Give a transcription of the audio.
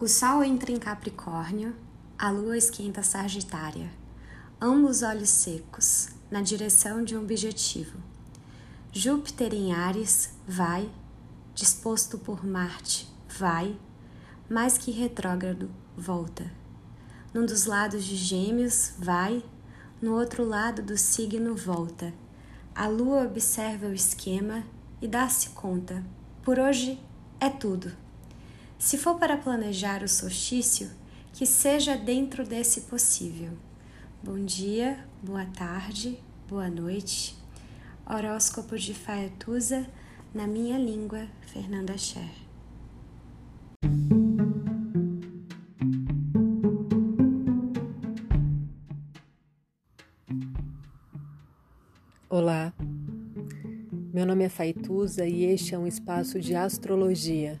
O Sol entra em Capricórnio, a Lua esquenta Sagitária, ambos olhos secos, na direção de um objetivo. Júpiter em Ares vai, disposto por Marte, vai, mais que retrógrado, volta. Num dos lados de Gêmeos, vai, no outro lado do signo, volta. A Lua observa o esquema e dá-se conta. Por hoje é tudo. Se for para planejar o solstício, que seja dentro desse possível. Bom dia, boa tarde, boa noite. Horóscopo de Faetusa na minha língua, Fernanda Scher. Olá, meu nome é Faituza e este é um espaço de astrologia